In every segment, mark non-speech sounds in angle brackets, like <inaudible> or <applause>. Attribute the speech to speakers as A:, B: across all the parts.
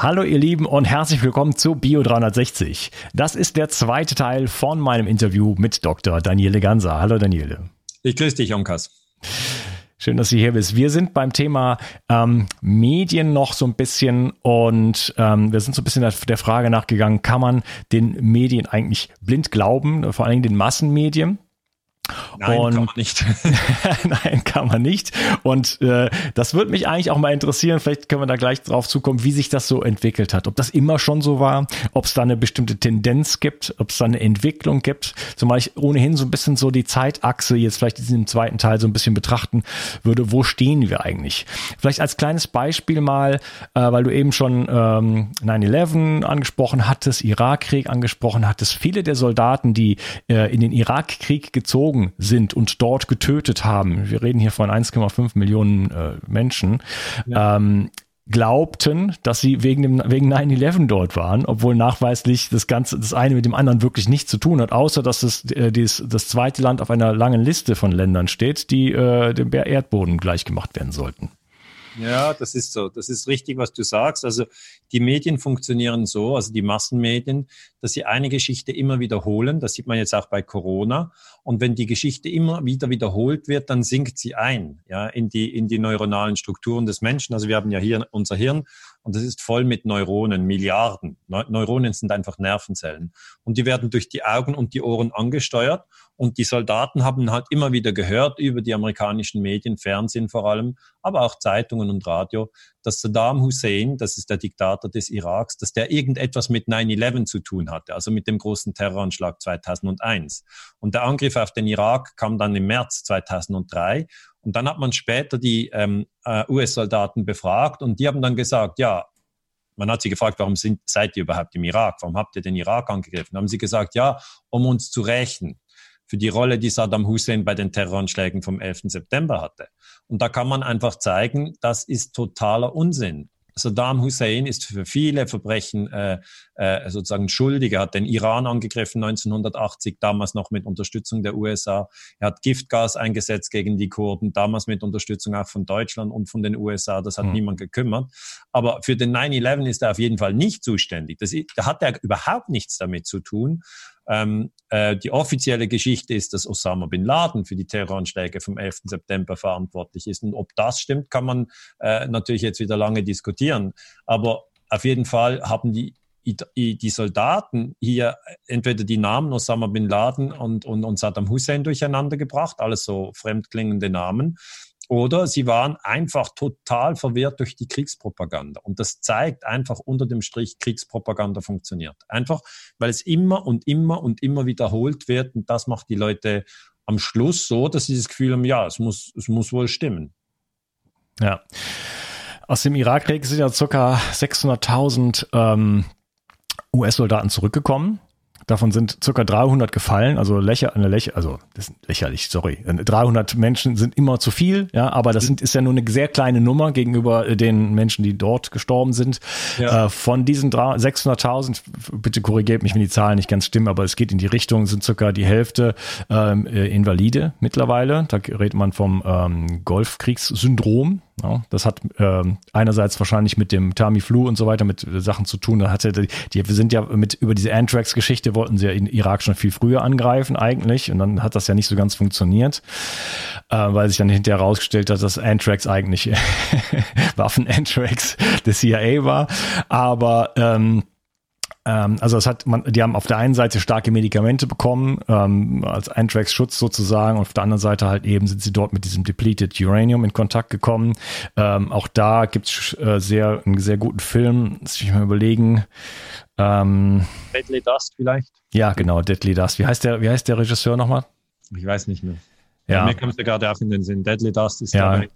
A: Hallo ihr Lieben und herzlich willkommen zu Bio 360. Das ist der zweite Teil von meinem Interview mit Dr. Daniele Ganser. Hallo Daniele.
B: Ich grüße dich, Onkas.
A: Schön, dass du hier bist. Wir sind beim Thema ähm, Medien noch so ein bisschen und ähm, wir sind so ein bisschen der Frage nachgegangen, kann man den Medien eigentlich blind glauben, vor allem den Massenmedien?
B: Nein, und, kann man nicht. <laughs>
A: Nein, kann man nicht. Und äh, das würde mich eigentlich auch mal interessieren, vielleicht können wir da gleich drauf zukommen, wie sich das so entwickelt hat. Ob das immer schon so war, ob es da eine bestimmte Tendenz gibt, ob es da eine Entwicklung gibt. Zumal ich ohnehin so ein bisschen so die Zeitachse jetzt vielleicht in diesem zweiten Teil so ein bisschen betrachten würde, wo stehen wir eigentlich? Vielleicht als kleines Beispiel mal, äh, weil du eben schon ähm, 9-11 angesprochen hattest, Irakkrieg angesprochen hattest. Viele der Soldaten, die äh, in den Irakkrieg gezogen geflogen sind und dort getötet haben, wir reden hier von 1,5 Millionen äh, Menschen, ja. ähm, glaubten, dass sie wegen dem wegen 9/11 dort waren, obwohl nachweislich das ganze das eine mit dem anderen wirklich nichts zu tun hat, außer dass es äh, dies, das zweite Land auf einer langen Liste von Ländern steht, die äh, dem Erdboden gleichgemacht werden sollten.
B: Ja, das ist so. Das ist richtig, was du sagst. Also die Medien funktionieren so, also die Massenmedien, dass sie eine Geschichte immer wiederholen. Das sieht man jetzt auch bei Corona. Und wenn die Geschichte immer wieder wiederholt wird, dann sinkt sie ein, ja, in die, in die neuronalen Strukturen des Menschen. Also wir haben ja hier unser Hirn und das ist voll mit Neuronen, Milliarden. Neuronen sind einfach Nervenzellen. Und die werden durch die Augen und die Ohren angesteuert. Und die Soldaten haben halt immer wieder gehört über die amerikanischen Medien, Fernsehen vor allem, aber auch Zeitungen und Radio, dass Saddam Hussein, das ist der Diktator des Iraks, dass der irgendetwas mit 9-11 zu tun hatte, also mit dem großen Terroranschlag 2001. Und der Angriff auf den Irak kam dann im März 2003 und dann hat man später die ähm, äh, US-Soldaten befragt und die haben dann gesagt, ja, man hat sie gefragt, warum sind, seid ihr überhaupt im Irak? Warum habt ihr den Irak angegriffen? Dann haben sie gesagt, ja, um uns zu rächen für die Rolle, die Saddam Hussein bei den Terroranschlägen vom 11. September hatte. Und da kann man einfach zeigen, das ist totaler Unsinn. Saddam Hussein ist für viele Verbrechen äh, äh, sozusagen schuldig. Er hat den Iran angegriffen 1980, damals noch mit Unterstützung der USA. Er hat Giftgas eingesetzt gegen die Kurden, damals mit Unterstützung auch von Deutschland und von den USA. Das hat mhm. niemand gekümmert. Aber für den 9-11 ist er auf jeden Fall nicht zuständig. Das, da hat er überhaupt nichts damit zu tun. Ähm, äh, die offizielle Geschichte ist, dass Osama bin Laden für die Terroranschläge vom 11. September verantwortlich ist. Und ob das stimmt, kann man äh, natürlich jetzt wieder lange diskutieren. Aber auf jeden Fall haben die die Soldaten hier entweder die Namen Osama bin Laden und, und, und Saddam Hussein durcheinander gebracht, alles so fremdklingende Namen, oder sie waren einfach total verwirrt durch die Kriegspropaganda. Und das zeigt einfach unter dem Strich, Kriegspropaganda funktioniert. Einfach, weil es immer und immer und immer wiederholt wird. Und das macht die Leute am Schluss so, dass sie das Gefühl haben, ja, es muss, es muss wohl stimmen.
A: Ja. Aus dem Irakkrieg sind ja ca. 600.000 ähm, US-Soldaten zurückgekommen. Davon sind circa 300 gefallen, also lächer, eine lächer, also das ist lächerlich, sorry. 300 Menschen sind immer zu viel, ja, aber das sind, ist ja nur eine sehr kleine Nummer gegenüber den Menschen, die dort gestorben sind. Ja. Äh, von diesen 600.000, bitte korrigiert mich, wenn die Zahlen nicht ganz stimmen, aber es geht in die Richtung, sind circa die Hälfte ähm, äh, Invalide mittlerweile. Da redet man vom ähm, Golfkriegssyndrom, ja, das hat ähm, einerseits wahrscheinlich mit dem Tamiflu und so weiter, mit äh, Sachen zu tun. Da hatte die, die wir sind ja mit über diese Anthrax-Geschichte wollten sie ja in Irak schon viel früher angreifen eigentlich und dann hat das ja nicht so ganz funktioniert, äh, weil sich dann hinterher herausgestellt hat, dass Anthrax eigentlich <laughs> Waffen-Anthrax der CIA war. Aber ähm, also es hat man, die haben auf der einen Seite starke Medikamente bekommen, ähm, als Anthrax-Schutz sozusagen, und auf der anderen Seite halt eben sind sie dort mit diesem depleted Uranium in Kontakt gekommen. Ähm, auch da gibt's äh, sehr, einen sehr guten Film, muss ich mal überlegen.
B: Ähm, Deadly Dust vielleicht?
A: Ja, genau, Deadly Dust. Wie heißt der, wie heißt der Regisseur nochmal?
B: Ich weiß nicht mehr.
A: Ja.
B: Mir kommt es gerade auch in den Sinn. Deadly Dust ist
A: ja.
B: dabei.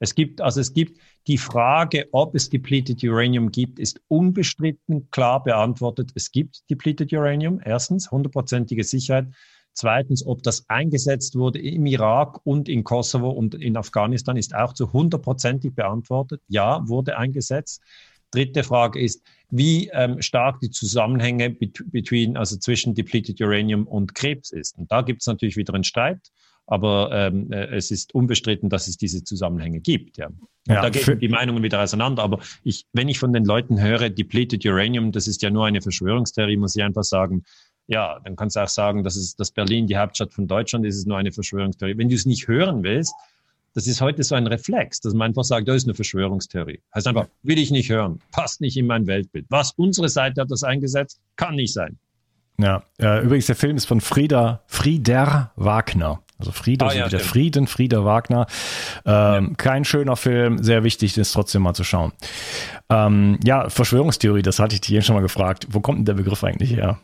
B: Es gibt, also es gibt die Frage, ob es depleted Uranium gibt, ist unbestritten klar beantwortet. Es gibt depleted Uranium. Erstens, hundertprozentige Sicherheit. Zweitens, ob das eingesetzt wurde im Irak und in Kosovo und in Afghanistan, ist auch zu hundertprozentig beantwortet. Ja, wurde eingesetzt. Dritte Frage ist, wie ähm, stark die Zusammenhänge between, also zwischen depleted Uranium und Krebs ist. Und da gibt es natürlich wieder einen Streit aber ähm, äh, es ist unbestritten, dass es diese Zusammenhänge gibt. Ja. ja da gehen die Meinungen wieder auseinander. Aber ich, wenn ich von den Leuten höre, depleted Uranium, das ist ja nur eine Verschwörungstheorie, muss ich einfach sagen, ja, dann kannst du auch sagen, dass, es, dass Berlin die Hauptstadt von Deutschland ist, ist nur eine Verschwörungstheorie. Wenn du es nicht hören willst, das ist heute so ein Reflex, dass man einfach sagt, da ist eine Verschwörungstheorie. Heißt einfach, will ich nicht hören, passt nicht in mein Weltbild. Was unsere Seite hat das eingesetzt, kann nicht sein.
A: Ja, äh, übrigens der Film ist von Frieda, Frieder Wagner. Also Friede, ah, ja, der Frieden, Frieder Wagner. Ähm, ja. Kein schöner Film, sehr wichtig, das trotzdem mal zu schauen. Ähm, ja, Verschwörungstheorie, das hatte ich dich eben schon mal gefragt. Wo kommt denn der Begriff eigentlich her?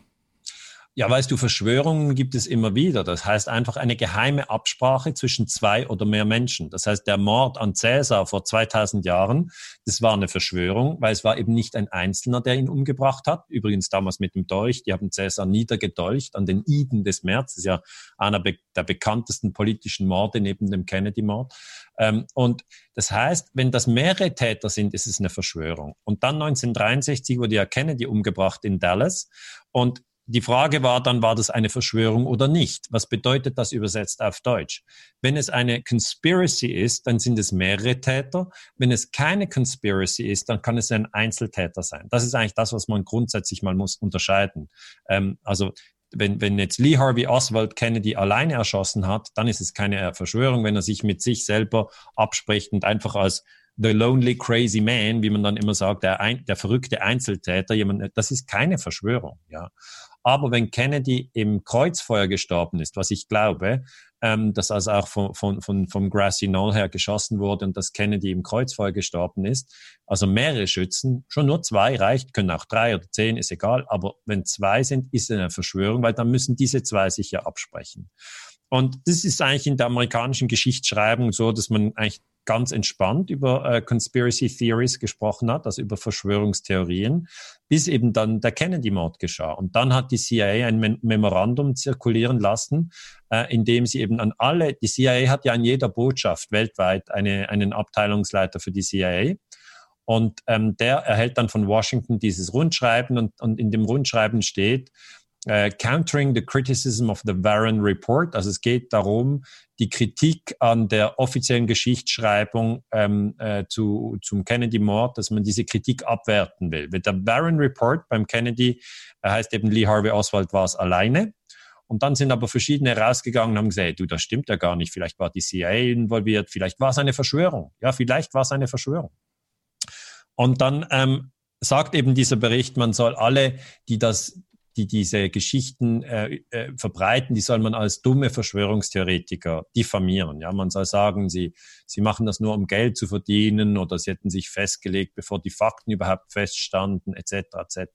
B: Ja, weißt du, Verschwörungen gibt es immer wieder. Das heißt einfach eine geheime Absprache zwischen zwei oder mehr Menschen. Das heißt, der Mord an Cäsar vor 2000 Jahren, das war eine Verschwörung, weil es war eben nicht ein Einzelner, der ihn umgebracht hat. Übrigens damals mit dem Dolch. Die haben Cäsar niedergedolcht an den Iden des März. Das ist ja einer der bekanntesten politischen Morde neben dem Kennedy-Mord. Ähm, und das heißt, wenn das mehrere Täter sind, ist es eine Verschwörung. Und dann 1963 wurde ja Kennedy umgebracht in Dallas. Und die Frage war dann, war das eine Verschwörung oder nicht? Was bedeutet das übersetzt auf Deutsch? Wenn es eine Conspiracy ist, dann sind es mehrere Täter. Wenn es keine Conspiracy ist, dann kann es ein Einzeltäter sein. Das ist eigentlich das, was man grundsätzlich mal muss unterscheiden. Ähm, also wenn, wenn jetzt Lee Harvey Oswald Kennedy alleine erschossen hat, dann ist es keine Verschwörung, wenn er sich mit sich selber abspricht und einfach als the lonely crazy man, wie man dann immer sagt, der, ein, der verrückte Einzeltäter, jemand, das ist keine Verschwörung, ja. Aber wenn Kennedy im Kreuzfeuer gestorben ist, was ich glaube, ähm, dass also auch von, von, von, vom Grassy Knoll her geschossen wurde und dass Kennedy im Kreuzfeuer gestorben ist, also mehrere Schützen, schon nur zwei reicht, können auch drei oder zehn, ist egal, aber wenn zwei sind, ist es eine Verschwörung, weil dann müssen diese zwei sich ja absprechen. Und das ist eigentlich in der amerikanischen Geschichtsschreibung so, dass man eigentlich ganz entspannt über äh, Conspiracy Theories gesprochen hat, also über Verschwörungstheorien, bis eben dann der Kennedy-Mord geschah. Und dann hat die CIA ein Mem Memorandum zirkulieren lassen, äh, in dem sie eben an alle, die CIA hat ja an jeder Botschaft weltweit eine, einen Abteilungsleiter für die CIA. Und ähm, der erhält dann von Washington dieses Rundschreiben und, und in dem Rundschreiben steht, Uh, countering the criticism of the Warren Report. Also es geht darum, die Kritik an der offiziellen Geschichtsschreibung ähm, äh, zu, zum Kennedy-Mord, dass man diese Kritik abwerten will. Der Barron Report beim Kennedy äh, heißt eben, Lee Harvey Oswald war es alleine. Und dann sind aber verschiedene rausgegangen und haben gesagt, du, das stimmt ja gar nicht. Vielleicht war die CIA involviert, vielleicht war es eine Verschwörung. Ja, vielleicht war es eine Verschwörung. Und dann ähm, sagt eben dieser Bericht, man soll alle, die das die diese Geschichten äh, äh, verbreiten, die soll man als dumme Verschwörungstheoretiker diffamieren. Ja, man soll sagen, sie, sie machen das nur, um Geld zu verdienen oder sie hätten sich festgelegt, bevor die Fakten überhaupt feststanden, etc. etc.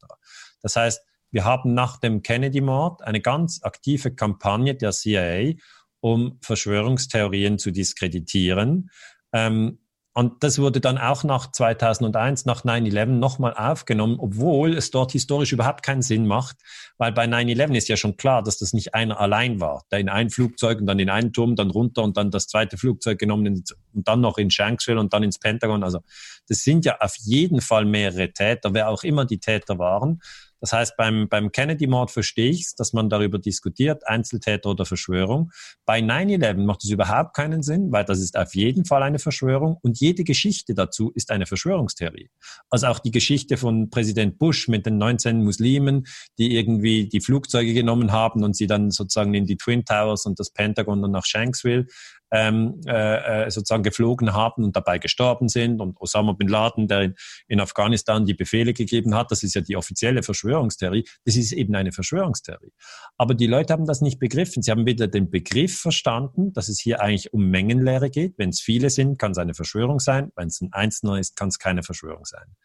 B: Das heißt, wir haben nach dem Kennedy-Mord eine ganz aktive Kampagne der CIA, um Verschwörungstheorien zu diskreditieren. Ähm, und das wurde dann auch nach 2001, nach 9-11 nochmal aufgenommen, obwohl es dort historisch überhaupt keinen Sinn macht, weil bei 9-11 ist ja schon klar, dass das nicht einer allein war, der in ein Flugzeug und dann in einen Turm, dann runter und dann das zweite Flugzeug genommen und dann noch in Shanksville und dann ins Pentagon. Also das sind ja auf jeden Fall mehrere Täter, wer auch immer die Täter waren. Das heißt, beim, beim Kennedy-Mord verstehe ich es, dass man darüber diskutiert, Einzeltäter oder Verschwörung. Bei 9-11 macht es überhaupt keinen Sinn, weil das ist auf jeden Fall eine Verschwörung und jede Geschichte dazu ist eine Verschwörungstheorie. Also auch die Geschichte von Präsident Bush mit den 19 Muslimen, die irgendwie die Flugzeuge genommen haben und sie dann sozusagen in die Twin Towers und das Pentagon und nach Shanksville ähm, äh, äh, sozusagen geflogen haben und dabei gestorben sind. Und Osama bin Laden, der in, in Afghanistan die Befehle gegeben hat, das ist ja die offizielle Verschwörungstheorie, das ist eben eine Verschwörungstheorie. Aber die Leute haben das nicht begriffen. Sie haben weder den Begriff verstanden, dass es hier eigentlich um Mengenlehre geht. Wenn es viele sind, kann es eine Verschwörung sein. Wenn es ein Einzelner ist, kann es keine Verschwörung sein.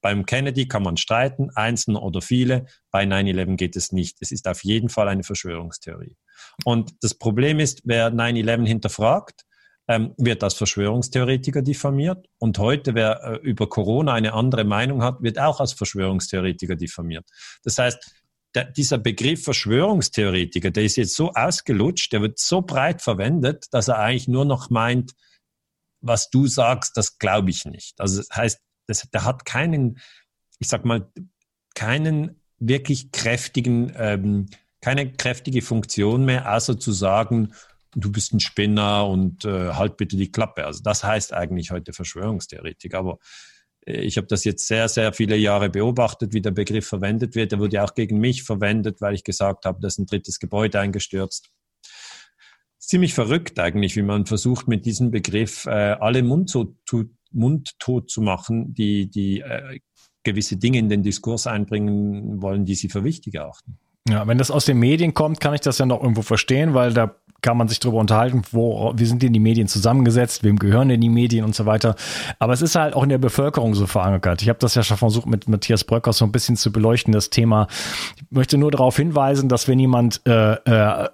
B: Beim Kennedy kann man streiten, Einzelne oder viele. Bei 9-11 geht es nicht. Es ist auf jeden Fall eine Verschwörungstheorie. Und das Problem ist, wer 9-11 hinterfragt, ähm, wird als Verschwörungstheoretiker diffamiert. Und heute, wer äh, über Corona eine andere Meinung hat, wird auch als Verschwörungstheoretiker diffamiert. Das heißt, der, dieser Begriff Verschwörungstheoretiker, der ist jetzt so ausgelutscht, der wird so breit verwendet, dass er eigentlich nur noch meint, was du sagst, das glaube ich nicht. Also das heißt, das, der hat keinen, ich sag mal, keinen wirklich kräftigen, ähm, keine kräftige Funktion mehr, außer zu sagen, du bist ein Spinner und äh, halt bitte die Klappe. Also das heißt eigentlich heute Verschwörungstheoretik. Aber äh, ich habe das jetzt sehr, sehr viele Jahre beobachtet, wie der Begriff verwendet wird. Der wurde ja auch gegen mich verwendet, weil ich gesagt habe, da ist ein drittes Gebäude eingestürzt. Ziemlich verrückt eigentlich, wie man versucht, mit diesem Begriff äh, alle Mund zu, mundtot zu machen, die, die äh, gewisse Dinge in den Diskurs einbringen wollen, die sie für wichtig erachten.
A: Ja, wenn das aus den Medien kommt, kann ich das ja noch irgendwo verstehen, weil da kann man sich darüber unterhalten, wo, wie sind denn die Medien zusammengesetzt, wem gehören denn die Medien und so weiter. Aber es ist halt auch in der Bevölkerung so verankert. Ich habe das ja schon versucht, mit Matthias Bröcker so ein bisschen zu beleuchten, das Thema. Ich möchte nur darauf hinweisen, dass wenn jemand äh, äh,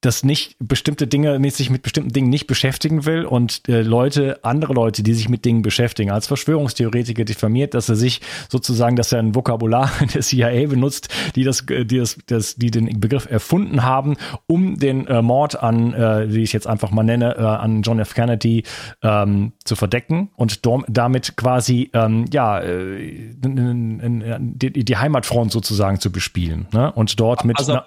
A: dass nicht bestimmte Dinge, sich mit bestimmten Dingen nicht beschäftigen will und äh, Leute, andere Leute, die sich mit Dingen beschäftigen, als Verschwörungstheoretiker diffamiert, dass er sich sozusagen, dass er ein Vokabular <laughs> der CIA benutzt, die das, die das, das die den Begriff erfunden haben, um den äh, Mord an, äh, wie ich jetzt einfach mal nenne, äh, an John F. Kennedy ähm, zu verdecken und damit quasi ähm, ja äh, die, die Heimatfront sozusagen zu bespielen ne? und dort mit
B: also,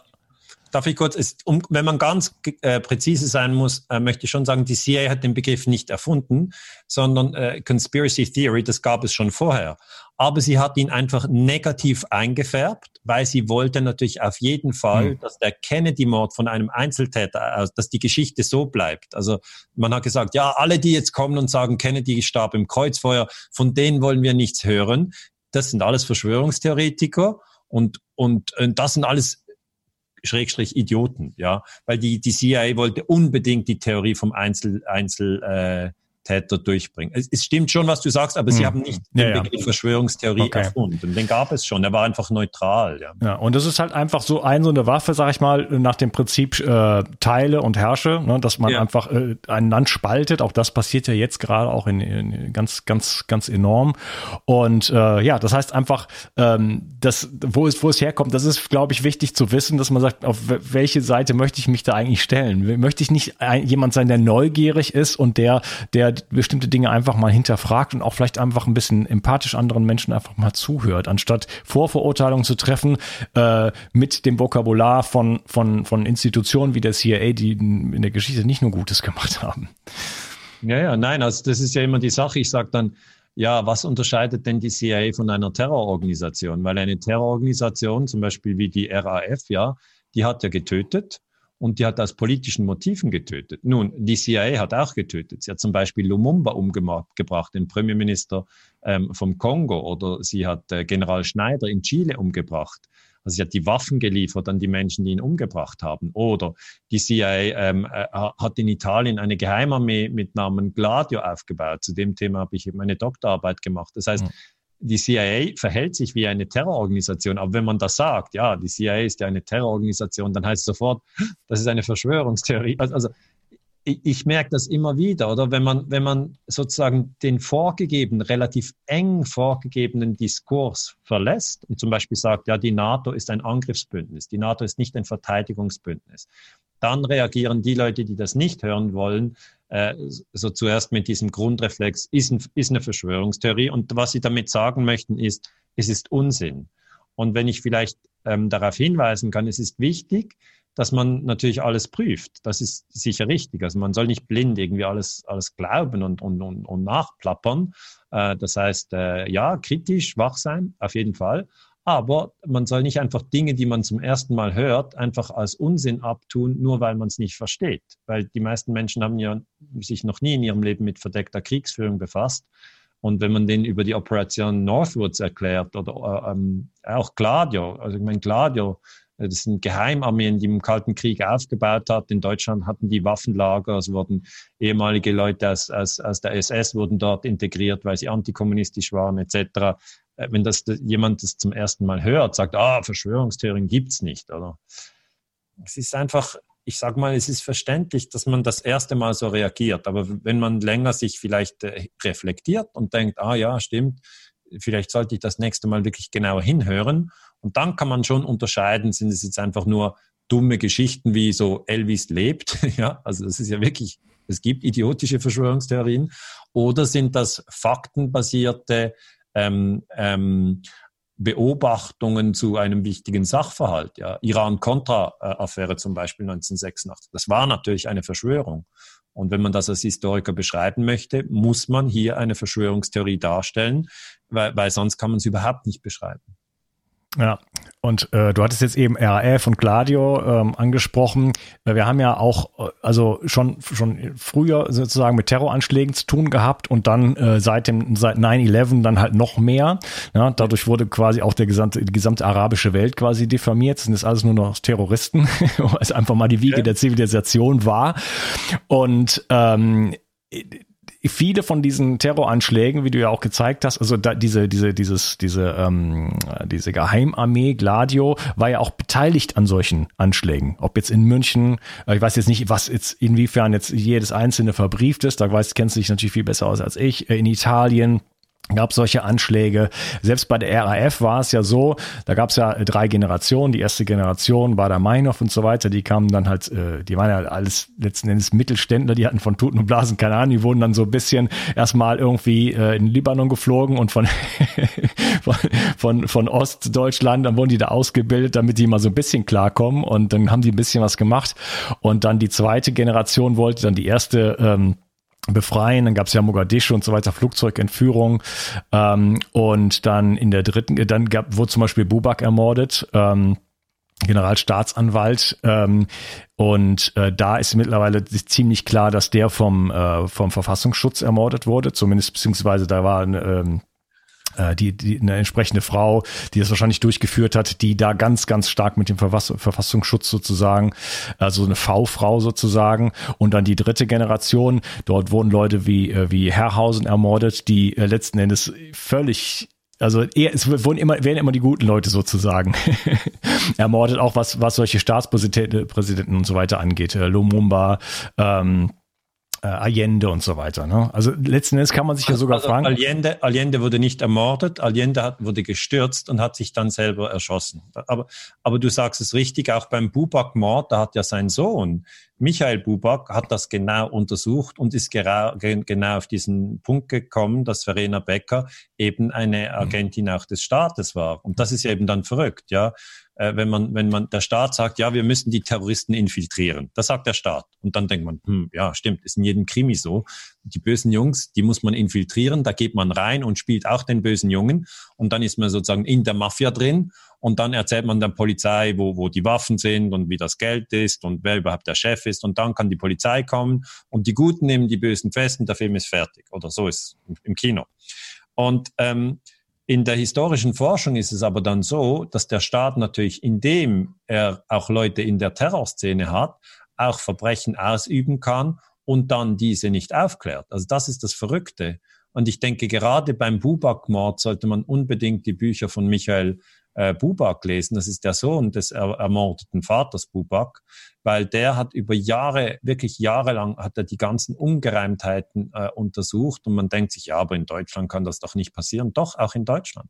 B: Darf ich kurz, ist, um, wenn man ganz äh, präzise sein muss, äh, möchte ich schon sagen, die CIA hat den Begriff nicht erfunden, sondern äh, Conspiracy Theory, das gab es schon vorher. Aber sie hat ihn einfach negativ eingefärbt, weil sie wollte natürlich auf jeden Fall, mhm. dass der Kennedy-Mord von einem Einzeltäter, aus, dass die Geschichte so bleibt. Also man hat gesagt, ja, alle, die jetzt kommen und sagen, Kennedy starb im Kreuzfeuer, von denen wollen wir nichts hören. Das sind alles Verschwörungstheoretiker und, und, und das sind alles Schrägstrich Idioten, ja, weil die, die CIA wollte unbedingt die Theorie vom Einzel, Einzel, äh, Täter durchbringen. Es, es, stimmt schon, was du sagst, aber hm. sie haben nicht ja, den Begriff ja. Verschwörungstheorie okay. erfunden. Den gab es schon. Der war einfach neutral. Ja.
A: ja, und das ist halt einfach so ein so eine Waffe, sag ich mal, nach dem Prinzip äh, Teile und Herrsche, ne, dass man ja. einfach äh, ein Land spaltet. Auch das passiert ja jetzt gerade auch in, in, ganz, ganz, ganz enorm. Und äh, ja, das heißt einfach, ähm, das, wo es, wo es herkommt, das ist, glaube ich, wichtig zu wissen, dass man sagt, auf welche Seite möchte ich mich da eigentlich stellen? Möchte ich nicht ein, jemand sein, der neugierig ist und der der bestimmte Dinge einfach mal hinterfragt und auch vielleicht einfach ein bisschen empathisch anderen Menschen einfach mal zuhört, anstatt Vorverurteilungen zu treffen äh, mit dem Vokabular von, von, von Institutionen wie der CIA, die in der Geschichte nicht nur Gutes gemacht haben.
B: Ja, ja, nein, also das ist ja immer die Sache. Ich sage dann, ja, was unterscheidet denn die CIA von einer Terrororganisation? Weil eine Terrororganisation, zum Beispiel wie die RAF, ja, die hat ja getötet und die hat aus politischen Motiven getötet. Nun, die CIA hat auch getötet. Sie hat zum Beispiel Lumumba umgebracht, den Premierminister ähm, vom Kongo, oder sie hat äh, General Schneider in Chile umgebracht. Also sie hat die Waffen geliefert an die Menschen, die ihn umgebracht haben. Oder die CIA ähm, äh, hat in Italien eine Geheimarmee mit Namen Gladio aufgebaut. Zu dem Thema habe ich meine Doktorarbeit gemacht. Das heißt, mhm. Die CIA verhält sich wie eine Terrororganisation. Aber wenn man das sagt, ja, die CIA ist ja eine Terrororganisation, dann heißt es sofort, <laughs> das ist eine Verschwörungstheorie. Also, also ich, ich merke das immer wieder, oder wenn man, wenn man sozusagen den vorgegebenen, relativ eng vorgegebenen Diskurs verlässt und zum Beispiel sagt, ja, die NATO ist ein Angriffsbündnis, die NATO ist nicht ein Verteidigungsbündnis, dann reagieren die Leute, die das nicht hören wollen, äh, so zuerst mit diesem Grundreflex, ist, ein, ist eine Verschwörungstheorie. Und was sie damit sagen möchten, ist, es ist Unsinn. Und wenn ich vielleicht ähm, darauf hinweisen kann, es ist wichtig, dass man natürlich alles prüft. Das ist sicher richtig. Also man soll nicht blind irgendwie alles, alles glauben und, und, und, und nachplappern. Äh, das heißt, äh, ja, kritisch, wach sein, auf jeden Fall. Aber man soll nicht einfach Dinge, die man zum ersten Mal hört, einfach als Unsinn abtun, nur weil man es nicht versteht. Weil die meisten Menschen haben ja sich noch nie in ihrem Leben mit verdeckter Kriegsführung befasst. Und wenn man den über die Operation Northwoods erklärt oder äh, ähm, auch Gladio, also ich meine Gladio, äh, das sind Geheimarmeen, die im Kalten Krieg aufgebaut hat. In Deutschland hatten die Waffenlager, es wurden ehemalige Leute aus, aus, aus der SS wurden dort integriert, weil sie antikommunistisch waren etc. Äh, wenn das jemand das zum ersten Mal hört, sagt, ah, Verschwörungstheorien gibt's nicht, oder? Es ist einfach, ich sag mal, es ist verständlich, dass man das erste Mal so reagiert. Aber wenn man länger sich vielleicht äh, reflektiert und denkt, ah ja, stimmt, vielleicht sollte ich das nächste Mal wirklich genauer hinhören. Und dann kann man schon unterscheiden, sind es jetzt einfach nur dumme Geschichten wie so Elvis lebt, <laughs> ja, also das ist ja wirklich, es gibt idiotische Verschwörungstheorien, oder sind das faktenbasierte ähm, ähm, Beobachtungen zu einem wichtigen Sachverhalt. Ja, Iran-Contra-Affäre zum Beispiel 1986. Das war natürlich eine Verschwörung. Und wenn man das als Historiker beschreiben möchte, muss man hier eine Verschwörungstheorie darstellen, weil, weil sonst kann man es überhaupt nicht beschreiben.
A: Ja, und äh, du hattest jetzt eben RAF und Gladio ähm, angesprochen. Äh, wir haben ja auch äh, also schon schon früher sozusagen mit Terroranschlägen zu tun gehabt und dann äh, seit dem seit 9/11 dann halt noch mehr. Ja, dadurch wurde quasi auch der gesamte die gesamte arabische Welt quasi diffamiert. Das sind jetzt alles nur noch Terroristen, <laughs> weil es einfach mal die Wiege ja. der Zivilisation war. Und ähm, viele von diesen Terroranschlägen, wie du ja auch gezeigt hast, also da, diese, diese, dieses, diese, ähm, diese Geheimarmee Gladio war ja auch beteiligt an solchen Anschlägen. Ob jetzt in München, äh, ich weiß jetzt nicht, was jetzt inwiefern jetzt jedes einzelne verbrieft ist, da weißt, kennst du dich natürlich viel besser aus als ich, äh, in Italien gab solche Anschläge. Selbst bei der RAF war es ja so, da gab es ja drei Generationen. Die erste Generation war der Meinhof und so weiter. Die kamen dann halt, äh, die waren ja alles letzten Endes Mittelständler, die hatten von Tuten und Blasen keine Ahnung. Die wurden dann so ein bisschen erstmal irgendwie äh, in Libanon geflogen und von, <laughs> von, von, von Ostdeutschland, dann wurden die da ausgebildet, damit die mal so ein bisschen klarkommen. Und dann haben die ein bisschen was gemacht. Und dann die zweite Generation wollte dann die erste ähm, befreien. Dann gab es ja Mogadischu und so weiter, Flugzeugentführung. Ähm, und dann in der dritten, dann gab, wurde zum Beispiel Bubak ermordet. Ähm, Generalstaatsanwalt ähm, und äh, da ist mittlerweile ziemlich klar, dass der vom äh, vom Verfassungsschutz ermordet wurde, zumindest beziehungsweise da war ähm, äh, die, die eine entsprechende Frau, die das wahrscheinlich durchgeführt hat, die da ganz, ganz stark mit dem Verfass Verfassungsschutz sozusagen, also eine V-Frau sozusagen. Und dann die dritte Generation, dort wurden Leute wie, äh, wie Herrhausen ermordet, die äh, letzten Endes völlig also eher, es wurden immer, werden immer die guten Leute sozusagen <laughs> ermordet, auch was, was solche Staatspräsidenten und so weiter angeht. Lumumba, ähm, äh, Allende und so weiter. Ne? Also letzten Endes kann man sich ja sogar also fragen.
B: Allende, Allende wurde nicht ermordet, Allende hat, wurde gestürzt und hat sich dann selber erschossen. Aber, aber du sagst es richtig, auch beim Bubak-Mord, da hat ja sein Sohn Michael Buback hat das genau untersucht und ist genau auf diesen Punkt gekommen, dass Verena Becker eben eine. Agentin auch des Staates war. Und das ist ja eben dann verrückt, ja äh, wenn man, wenn man der Staat sagt, ja, wir müssen die Terroristen infiltrieren. Das sagt der Staat. Und dann denkt man, hm, ja, stimmt, ist in jedem Krimi so. Die bösen Jungs, die muss man infiltrieren, da geht man rein und spielt auch den bösen Jungen. Und dann ist man sozusagen in der Mafia drin. Und dann erzählt man der Polizei, wo, wo die Waffen sind und wie das Geld ist und wer überhaupt der Chef ist. Und dann kann die Polizei kommen und die Guten nehmen die Bösen fest und der Film ist fertig. Oder so ist im Kino. Und ähm, in der historischen Forschung ist es aber dann so, dass der Staat natürlich, indem er auch Leute in der Terrorszene hat, auch Verbrechen ausüben kann und dann diese nicht aufklärt. Also das ist das Verrückte. Und ich denke, gerade beim Bubak-Mord sollte man unbedingt die Bücher von Michael äh, Bubak lesen. Das ist der Sohn des er ermordeten Vaters Bubak, weil der hat über Jahre, wirklich jahrelang, hat er die ganzen Ungereimtheiten äh, untersucht und man denkt sich, ja, aber in Deutschland kann das doch nicht passieren. Doch, auch in Deutschland.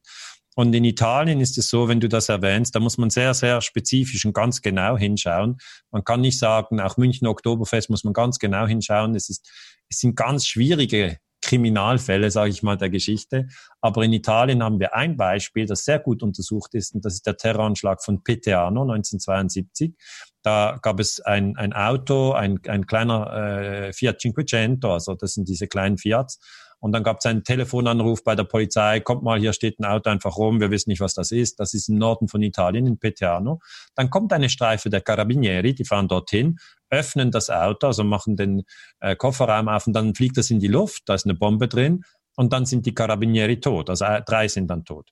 B: Und in Italien ist es so, wenn du das erwähnst, da muss man sehr, sehr spezifisch und ganz genau hinschauen. Man kann nicht sagen, auch München Oktoberfest muss man ganz genau hinschauen. Es ist, es sind ganz schwierige Kriminalfälle, sage ich mal, der Geschichte. Aber in Italien haben wir ein Beispiel, das sehr gut untersucht ist, und das ist der Terroranschlag von Peteano 1972. Da gab es ein, ein Auto, ein, ein kleiner äh, Fiat Cinquecento, also das sind diese kleinen Fiats, und dann gab es einen Telefonanruf bei der Polizei, kommt mal, hier steht ein Auto einfach rum, wir wissen nicht, was das ist. Das ist im Norden von Italien, in Peteano. Dann kommt eine Streife der Carabinieri, die fahren dorthin, öffnen das Auto, also machen den äh, Kofferraum auf und dann fliegt das in die Luft, da ist eine Bombe drin und dann sind die Carabinieri tot, also äh, drei sind dann tot.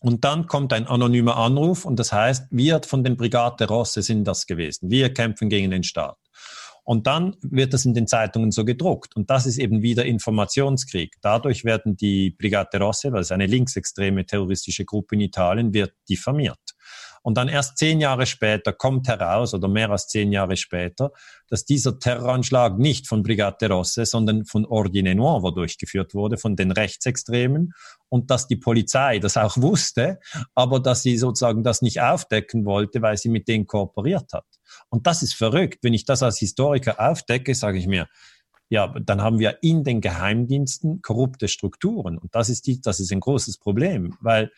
B: Und dann kommt ein anonymer Anruf und das heißt, wir von den Brigade Rosse sind das gewesen. Wir kämpfen gegen den Staat. Und dann wird das in den Zeitungen so gedruckt. Und das ist eben wieder Informationskrieg. Dadurch werden die Brigate Rosse, weil es eine linksextreme terroristische Gruppe in Italien, wird diffamiert. Und dann erst zehn Jahre später kommt heraus, oder mehr als zehn Jahre später, dass dieser Terroranschlag nicht von Brigate Rosse, sondern von Ordine Nuovo durchgeführt wurde, von den Rechtsextremen, und dass die Polizei das auch <laughs> wusste, aber dass sie sozusagen das nicht aufdecken wollte, weil sie mit denen kooperiert hat. Und das ist verrückt. Wenn ich das als Historiker aufdecke, sage ich mir, ja, dann haben wir in den Geheimdiensten korrupte Strukturen. Und das ist, die, das ist ein großes Problem, weil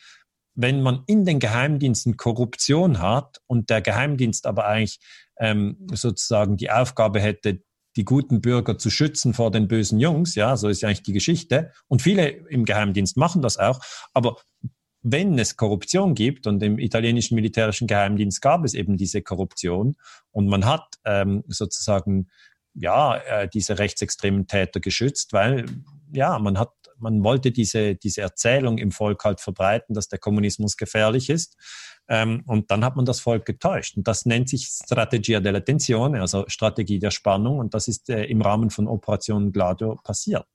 B: wenn man in den Geheimdiensten Korruption hat und der Geheimdienst aber eigentlich ähm, sozusagen die Aufgabe hätte, die guten Bürger zu schützen vor den bösen Jungs, ja, so ist ja eigentlich die Geschichte. Und viele im Geheimdienst machen das auch. Aber wenn es Korruption gibt, und im italienischen militärischen Geheimdienst gab es eben diese Korruption, und man hat ähm, sozusagen ja äh, diese rechtsextremen Täter geschützt, weil ja man hat man wollte diese diese Erzählung im Volk halt verbreiten, dass der Kommunismus gefährlich ist, ähm, und dann hat man das Volk getäuscht. Und das nennt sich Strategia della Tensione, also Strategie der Spannung, und das ist äh, im Rahmen von Operation Gladio passiert.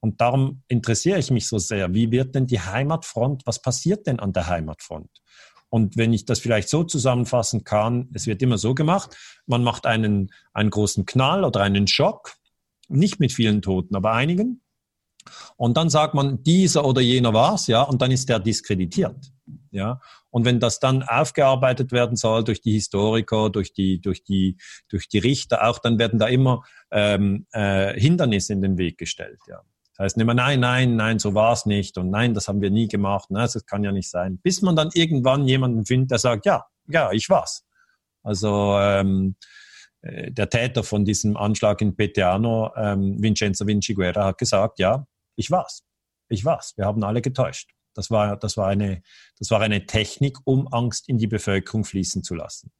B: Und darum interessiere ich mich so sehr, wie wird denn die Heimatfront, was passiert denn an der Heimatfront? Und wenn ich das vielleicht so zusammenfassen kann, es wird immer so gemacht, man macht einen, einen großen Knall oder einen Schock, nicht mit vielen Toten, aber einigen. Und dann sagt man, dieser oder jener war's, ja, und dann ist der diskreditiert, ja. Und wenn das dann aufgearbeitet werden soll durch die Historiker, durch die, durch die, durch die Richter auch, dann werden da immer ähm, äh, Hindernisse in den Weg gestellt, ja. Das heißt immer, nein, nein, nein, so war es nicht und nein, das haben wir nie gemacht, nein, das kann ja nicht sein. Bis man dann irgendwann jemanden findet, der sagt, ja, ja, ich war's. Also ähm, äh, der Täter von diesem Anschlag in Peteano, ähm, Vincenzo Vinciguerra, hat gesagt, ja, ich war's. Ich war's. Wir haben alle getäuscht. Das war, das war eine, das war eine Technik, um Angst in die Bevölkerung fließen zu lassen.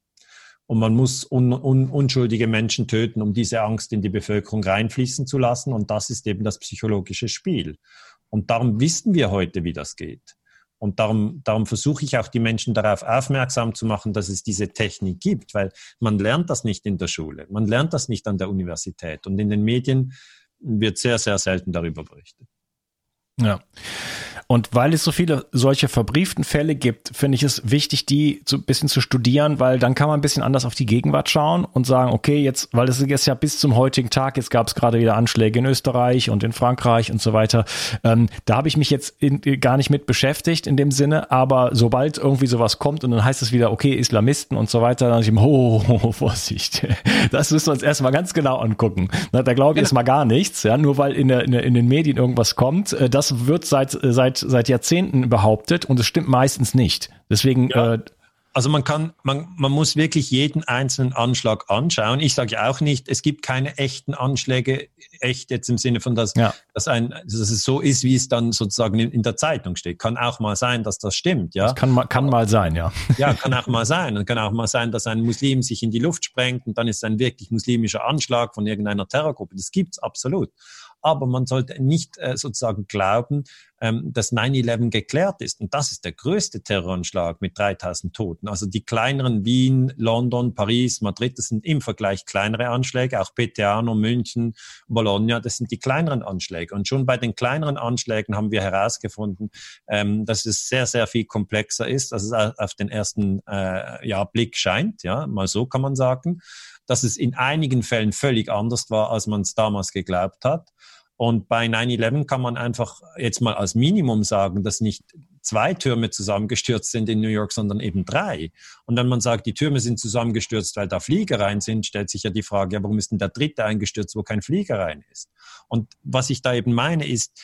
B: Und man muss un, un, unschuldige Menschen töten, um diese Angst in die Bevölkerung reinfließen zu lassen. Und das ist eben das psychologische Spiel. Und darum wissen wir heute, wie das geht. Und darum, darum versuche ich auch die Menschen darauf aufmerksam zu machen, dass es diese Technik gibt, weil man lernt das nicht in der Schule, man lernt das nicht an der Universität und in den Medien wird sehr, sehr selten darüber berichtet.
A: Ja. Und weil es so viele solche verbrieften Fälle gibt, finde ich es wichtig, die so ein bisschen zu studieren, weil dann kann man ein bisschen anders auf die Gegenwart schauen und sagen, okay, jetzt, weil es ist ja bis zum heutigen Tag, jetzt gab es gerade wieder Anschläge in Österreich und in Frankreich und so weiter. Ähm, da habe ich mich jetzt in, gar nicht mit beschäftigt in dem Sinne, aber sobald irgendwie sowas kommt und dann heißt es wieder, okay, Islamisten und so weiter, dann ich oh, <laughs> oh, oh, Vorsicht. Das müssen wir uns erstmal ganz genau angucken. Da, da glaube ich erstmal gar nichts, ja, nur weil in, der, in, der, in den Medien irgendwas kommt. Äh, das wird seit, seit seit Jahrzehnten behauptet und es stimmt meistens nicht. Deswegen ja. äh,
B: also man kann, man, man muss wirklich jeden einzelnen Anschlag anschauen. Ich sage ja auch nicht, es gibt keine echten Anschläge, echt jetzt im Sinne von, dass, ja. dass, ein, dass es so ist, wie es dann sozusagen in, in, der Zeitung steht. Kann auch mal sein, dass das stimmt, ja. Das
A: kann, kann mal sein, ja.
B: Ja, <laughs> kann auch mal sein. Und kann auch mal sein, dass ein Muslim sich in die Luft sprengt und dann ist es ein wirklich muslimischer Anschlag von irgendeiner Terrorgruppe. Das gibt's absolut aber man sollte nicht äh, sozusagen glauben, ähm, dass 9-11 geklärt ist. Und das ist der größte Terroranschlag mit 3000 Toten. Also die kleineren Wien, London, Paris, Madrid, das sind im Vergleich kleinere Anschläge. Auch Peteano, München, Bologna, das sind die kleineren Anschläge. Und schon bei den kleineren Anschlägen haben wir herausgefunden, ähm, dass es sehr, sehr viel komplexer ist, als es auf den ersten äh, ja, Blick scheint. Ja, mal so kann man sagen dass es in einigen Fällen völlig anders war, als man es damals geglaubt hat. Und bei 9-11 kann man einfach jetzt mal als Minimum sagen, dass nicht zwei Türme zusammengestürzt sind in New York, sondern eben drei. Und wenn man sagt, die Türme sind zusammengestürzt, weil da Flieger rein sind, stellt sich ja die Frage, ja, warum ist denn der dritte eingestürzt, wo kein Flieger rein ist? Und was ich da eben meine ist,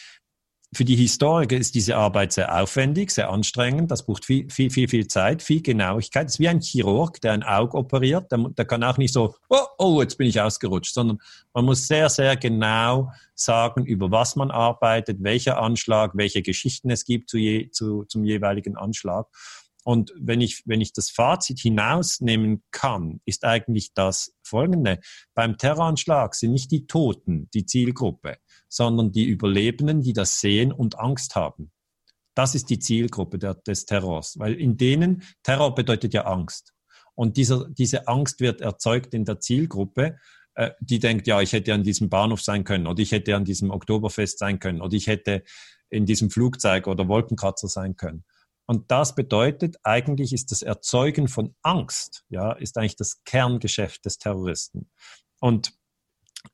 B: für die Historiker ist diese Arbeit sehr aufwendig, sehr anstrengend. Das braucht viel, viel, viel, viel Zeit, viel Genauigkeit. Es ist wie ein Chirurg, der ein Auge operiert. Der, der kann auch nicht so, oh, oh, jetzt bin ich ausgerutscht, sondern man muss sehr, sehr genau sagen, über was man arbeitet, welcher Anschlag, welche Geschichten es gibt zu je, zu, zum jeweiligen Anschlag. Und wenn ich, wenn ich das Fazit hinausnehmen kann, ist eigentlich das folgende. Beim Terroranschlag sind nicht die Toten die Zielgruppe, sondern die Überlebenden, die das sehen und Angst haben. Das ist die Zielgruppe der, des Terrors, weil in denen Terror bedeutet ja Angst. Und dieser, diese Angst wird erzeugt in der Zielgruppe, äh, die denkt, ja, ich hätte an diesem Bahnhof sein können oder ich hätte an diesem Oktoberfest sein können oder ich hätte in diesem Flugzeug oder Wolkenkratzer sein können. Und das bedeutet, eigentlich ist das Erzeugen von Angst, ja, ist eigentlich das Kerngeschäft des Terroristen. Und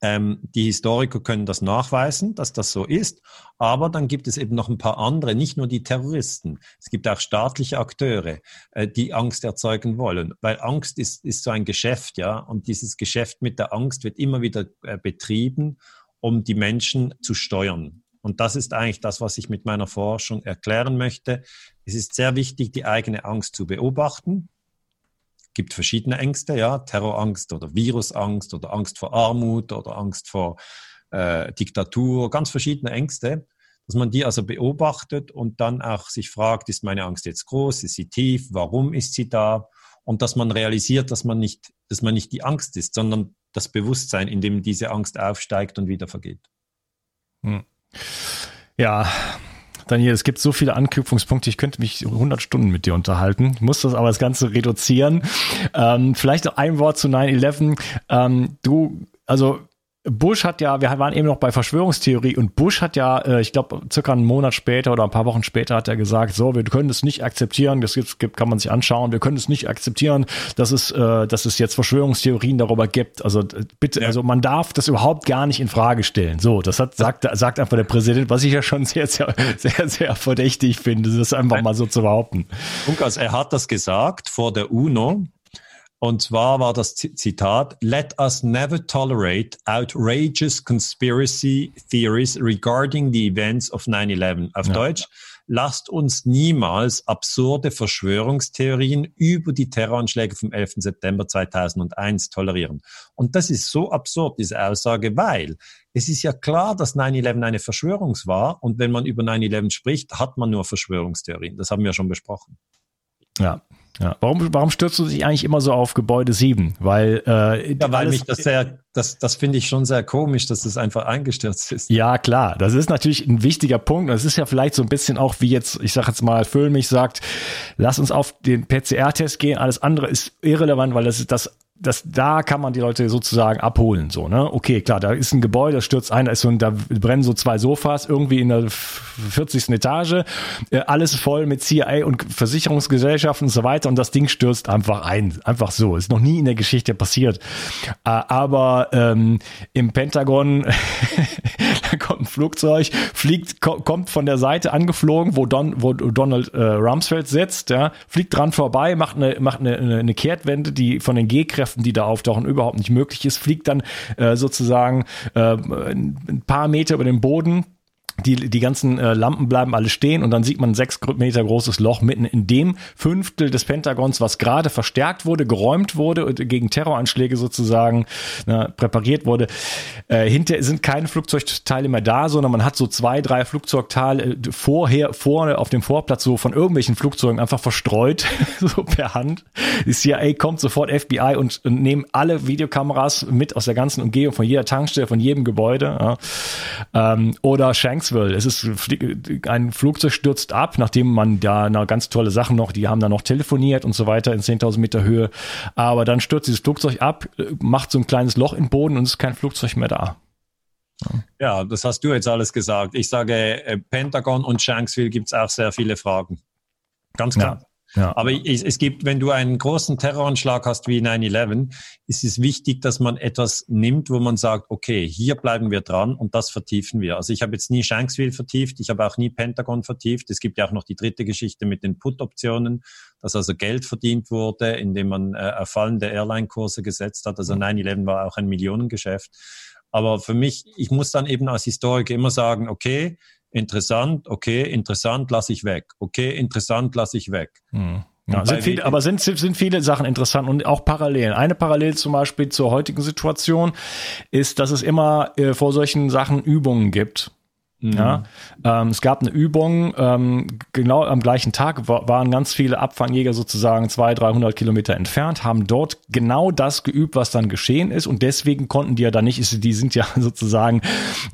B: ähm, die Historiker können das nachweisen, dass das so ist, aber dann gibt es eben noch ein paar andere, nicht nur die Terroristen. Es gibt auch staatliche Akteure, äh, die Angst erzeugen wollen, weil Angst ist, ist so ein Geschäft, ja, und dieses Geschäft mit der Angst wird immer wieder äh, betrieben, um die Menschen zu steuern. Und das ist eigentlich das, was ich mit meiner Forschung erklären möchte. Es ist sehr wichtig, die eigene Angst zu beobachten, gibt verschiedene Ängste, ja, Terrorangst oder Virusangst oder Angst vor Armut oder Angst vor äh, Diktatur, ganz verschiedene Ängste, dass man die also beobachtet und dann auch sich fragt, ist meine Angst jetzt groß, ist sie tief, warum ist sie da? Und dass man realisiert, dass man nicht, dass man nicht die Angst ist, sondern das Bewusstsein, in dem diese Angst aufsteigt und wieder vergeht.
A: Hm. Ja, Daniel, es gibt so viele Anknüpfungspunkte, ich könnte mich 100 Stunden mit dir unterhalten. Muss das aber das Ganze reduzieren. Ähm, vielleicht noch ein Wort zu 9-11. Ähm, du, also Bush hat ja, wir waren eben noch bei Verschwörungstheorie und Bush hat ja, äh, ich glaube, circa einen Monat später oder ein paar Wochen später hat er gesagt, so, wir können es nicht akzeptieren, das gibt, kann man sich anschauen, wir können es nicht akzeptieren, dass es, äh, dass es jetzt Verschwörungstheorien darüber gibt. Also bitte, ja. also man darf das überhaupt gar nicht in Frage stellen. So, das hat, sagt, sagt einfach der Präsident, was ich ja schon sehr, sehr, sehr, sehr verdächtig finde, das einfach mal so zu behaupten.
B: Lukas, er hat das gesagt vor der UNO und zwar war das Zitat, Let us never tolerate outrageous conspiracy theories regarding the events of 9-11. Auf ja. Deutsch, lasst uns niemals absurde Verschwörungstheorien über die Terroranschläge vom 11. September 2001 tolerieren. Und das ist so absurd, diese Aussage, weil es ist ja klar, dass 9-11 eine Verschwörung war. Und wenn man über 9-11 spricht, hat man nur Verschwörungstheorien. Das haben wir schon besprochen.
A: Ja, ja. Warum, warum stürzt du dich eigentlich immer so auf Gebäude 7? Weil,
B: äh, ja, weil mich das sehr, das, das finde ich schon sehr komisch, dass das einfach eingestürzt ist.
A: Ja, klar. Das ist natürlich ein wichtiger Punkt. Das ist ja vielleicht so ein bisschen auch wie jetzt, ich sage jetzt mal, Füllmich sagt, lass uns auf den PCR-Test gehen. Alles andere ist irrelevant, weil das ist das das, da kann man die Leute sozusagen abholen, so, ne? Okay, klar, da ist ein Gebäude, das stürzt ein, da ist so, da brennen so zwei Sofas irgendwie in der 40. Etage, äh, alles voll mit CIA und Versicherungsgesellschaften und so weiter und das Ding stürzt einfach ein, einfach so. Ist noch nie in der Geschichte passiert. Äh, aber ähm, im Pentagon, <laughs> <laughs> <laughs> kommt ein Flugzeug, fliegt, ko kommt von der Seite angeflogen, wo, Don, wo Donald äh, Rumsfeld sitzt, ja, fliegt dran vorbei, macht eine, macht eine, eine Kehrtwende, die von den G-Kräften Kräften, die da auftauchen, überhaupt nicht möglich ist, fliegt dann äh, sozusagen äh, ein paar Meter über den Boden, die, die ganzen äh, Lampen bleiben alle stehen und dann sieht man ein sechs Meter großes Loch mitten in dem Fünftel des Pentagons, was gerade verstärkt wurde, geräumt wurde und gegen Terroranschläge sozusagen na, präpariert wurde. Äh, hinter sind keine Flugzeugteile mehr da, sondern man hat so zwei, drei Flugzeugteile äh, vorher, vorne auf dem Vorplatz so von irgendwelchen Flugzeugen einfach verstreut, <laughs> so per Hand. Die CIA kommt sofort FBI und, und nehmen alle Videokameras mit aus der ganzen Umgebung, von jeder Tankstelle, von jedem Gebäude. Ja. Ähm, oder Shanks Shanksville. Es ist ein Flugzeug stürzt ab, nachdem man da na, ganz tolle Sachen noch, die haben da noch telefoniert und so weiter in 10.000 Meter Höhe. Aber dann stürzt dieses Flugzeug ab, macht so ein kleines Loch im Boden und es ist kein Flugzeug mehr da.
B: Ja. ja, das hast du jetzt alles gesagt. Ich sage, äh, Pentagon und Shanksville gibt es auch sehr viele Fragen. Ganz klar. Ja. Ja. Aber es, es gibt, wenn du einen großen Terroranschlag hast wie 9-11, ist es wichtig, dass man etwas nimmt, wo man sagt, okay, hier bleiben wir dran und das vertiefen wir. Also ich habe jetzt nie Shanksville vertieft, ich habe auch nie Pentagon vertieft. Es gibt ja auch noch die dritte Geschichte mit den Put-Optionen, dass also Geld verdient wurde, indem man äh, fallende Airline-Kurse gesetzt hat. Also 9-11 war auch ein Millionengeschäft. Aber für mich, ich muss dann eben als Historiker immer sagen, okay, interessant, okay, interessant, lasse ich weg. Okay, interessant, lasse ich weg.
A: Hm. Ja, sind viele, aber sind, sind viele Sachen interessant und auch Parallelen. Eine Parallel zum Beispiel zur heutigen Situation ist, dass es immer äh, vor solchen Sachen Übungen gibt. Mhm. Ja, ähm, es gab eine Übung, ähm, genau am gleichen Tag waren ganz viele Abfangjäger sozusagen 200, 300 Kilometer entfernt, haben dort genau das geübt, was dann geschehen ist und deswegen konnten die ja da nicht, die sind ja <laughs> sozusagen,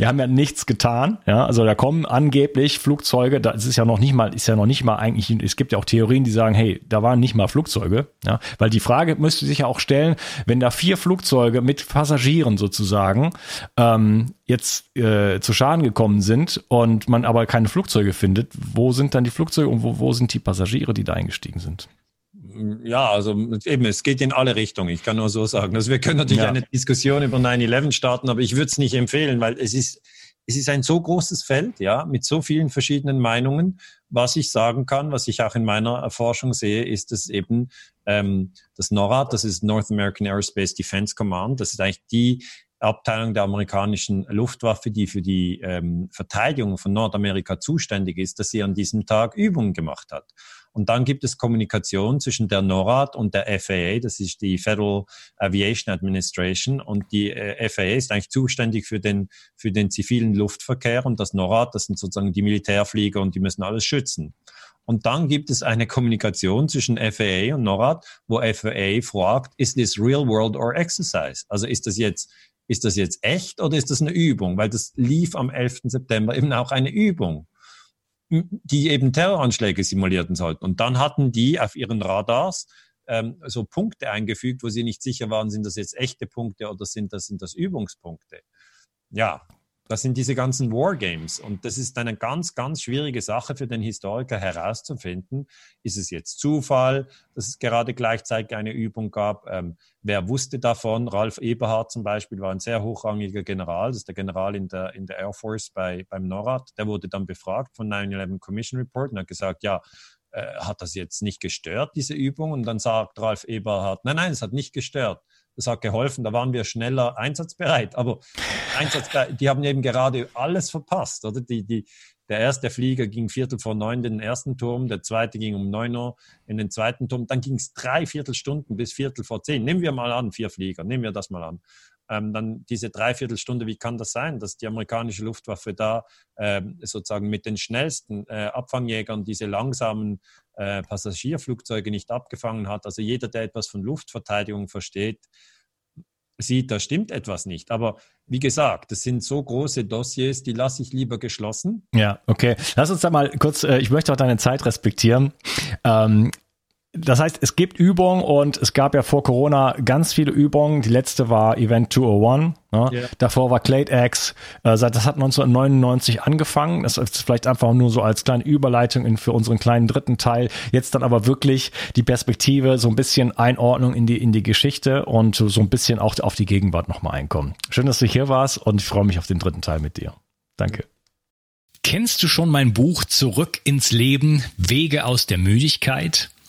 A: die haben ja nichts getan, ja, also da kommen angeblich Flugzeuge, das ist ja noch nicht mal, ist ja noch nicht mal eigentlich, es gibt ja auch Theorien, die sagen, hey, da waren nicht mal Flugzeuge, ja, weil die Frage müsste sich ja auch stellen, wenn da vier Flugzeuge mit Passagieren sozusagen ähm, jetzt äh, zu Schaden gekommen sind, sind und man aber keine Flugzeuge findet, wo sind dann die Flugzeuge und wo, wo sind die Passagiere, die da eingestiegen sind?
B: Ja, also eben, es geht in alle Richtungen. Ich kann nur so sagen. Also wir können natürlich ja. eine Diskussion über 9-11 starten, aber ich würde es nicht empfehlen, weil es ist, es ist ein so großes Feld, ja, mit so vielen verschiedenen Meinungen. Was ich sagen kann, was ich auch in meiner Erforschung sehe, ist, dass eben ähm, das NORAD, das ist North American Aerospace Defense Command, das ist eigentlich die Abteilung der amerikanischen Luftwaffe, die für die ähm, Verteidigung von Nordamerika zuständig ist, dass sie an diesem Tag Übungen gemacht hat. Und dann gibt es Kommunikation zwischen der NORAD und der FAA, das ist die Federal Aviation Administration. Und die äh, FAA ist eigentlich zuständig für den, für den zivilen Luftverkehr und das NORAD, das sind sozusagen die Militärflieger und die müssen alles schützen. Und dann gibt es eine Kommunikation zwischen FAA und NORAD, wo FAA fragt, ist this real world or exercise? Also ist das jetzt ist das jetzt echt oder ist das eine Übung? Weil das lief am 11. September eben auch eine Übung, die eben Terroranschläge simulierten sollten. Und dann hatten die auf ihren Radars ähm, so Punkte eingefügt, wo sie nicht sicher waren, sind das jetzt echte Punkte oder sind das, sind das Übungspunkte. Ja, das sind diese ganzen Wargames. Und das ist eine ganz, ganz schwierige Sache für den Historiker herauszufinden. Ist es jetzt Zufall, dass es gerade gleichzeitig eine Übung gab? Ähm, wer wusste davon? Ralf Eberhard zum Beispiel war ein sehr hochrangiger General. Das ist der General in der, in der Air Force bei, beim NORAD. Der wurde dann befragt von 9-11 Commission Report und hat gesagt, ja, äh, hat das jetzt nicht gestört, diese Übung? Und dann sagt Ralf Eberhard, nein, nein, es hat nicht gestört das hat geholfen, da waren wir schneller einsatzbereit. Aber einsatzbereit, die haben eben gerade alles verpasst, oder? Die, die, der erste Flieger ging Viertel vor neun in den ersten Turm, der zweite ging um neun Uhr in den zweiten Turm. Dann ging es drei Viertelstunden bis Viertel vor zehn. Nehmen wir mal an, vier Flieger, nehmen wir das mal an. Ähm, dann diese Dreiviertelstunde, wie kann das sein, dass die amerikanische Luftwaffe da äh, sozusagen mit den schnellsten äh, Abfangjägern diese langsamen äh, Passagierflugzeuge nicht abgefangen hat. Also jeder, der etwas von Luftverteidigung versteht, sieht, da stimmt etwas nicht. Aber wie gesagt, das sind so große Dossiers, die lasse ich lieber geschlossen.
A: Ja, okay. Lass uns da mal kurz, äh, ich möchte auch deine Zeit respektieren. Ähm,
B: Das heißt, es gibt Übungen und es gab ja vor Corona ganz viele Übungen. Die letzte war Event 201. Ne? Yeah. Davor war Clade X. Äh, das hat 1999 angefangen. Das ist vielleicht einfach nur so als kleine Überleitung in, für unseren kleinen dritten Teil. Jetzt dann aber wirklich die Perspektive, so ein bisschen Einordnung in die, in die Geschichte und so ein bisschen auch auf die Gegenwart nochmal einkommen. Schön, dass du hier warst und ich freue mich auf den dritten Teil mit dir. Danke.
A: Kennst du schon mein Buch Zurück ins Leben, Wege aus der Müdigkeit?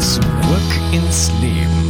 B: Zurück ins Leben.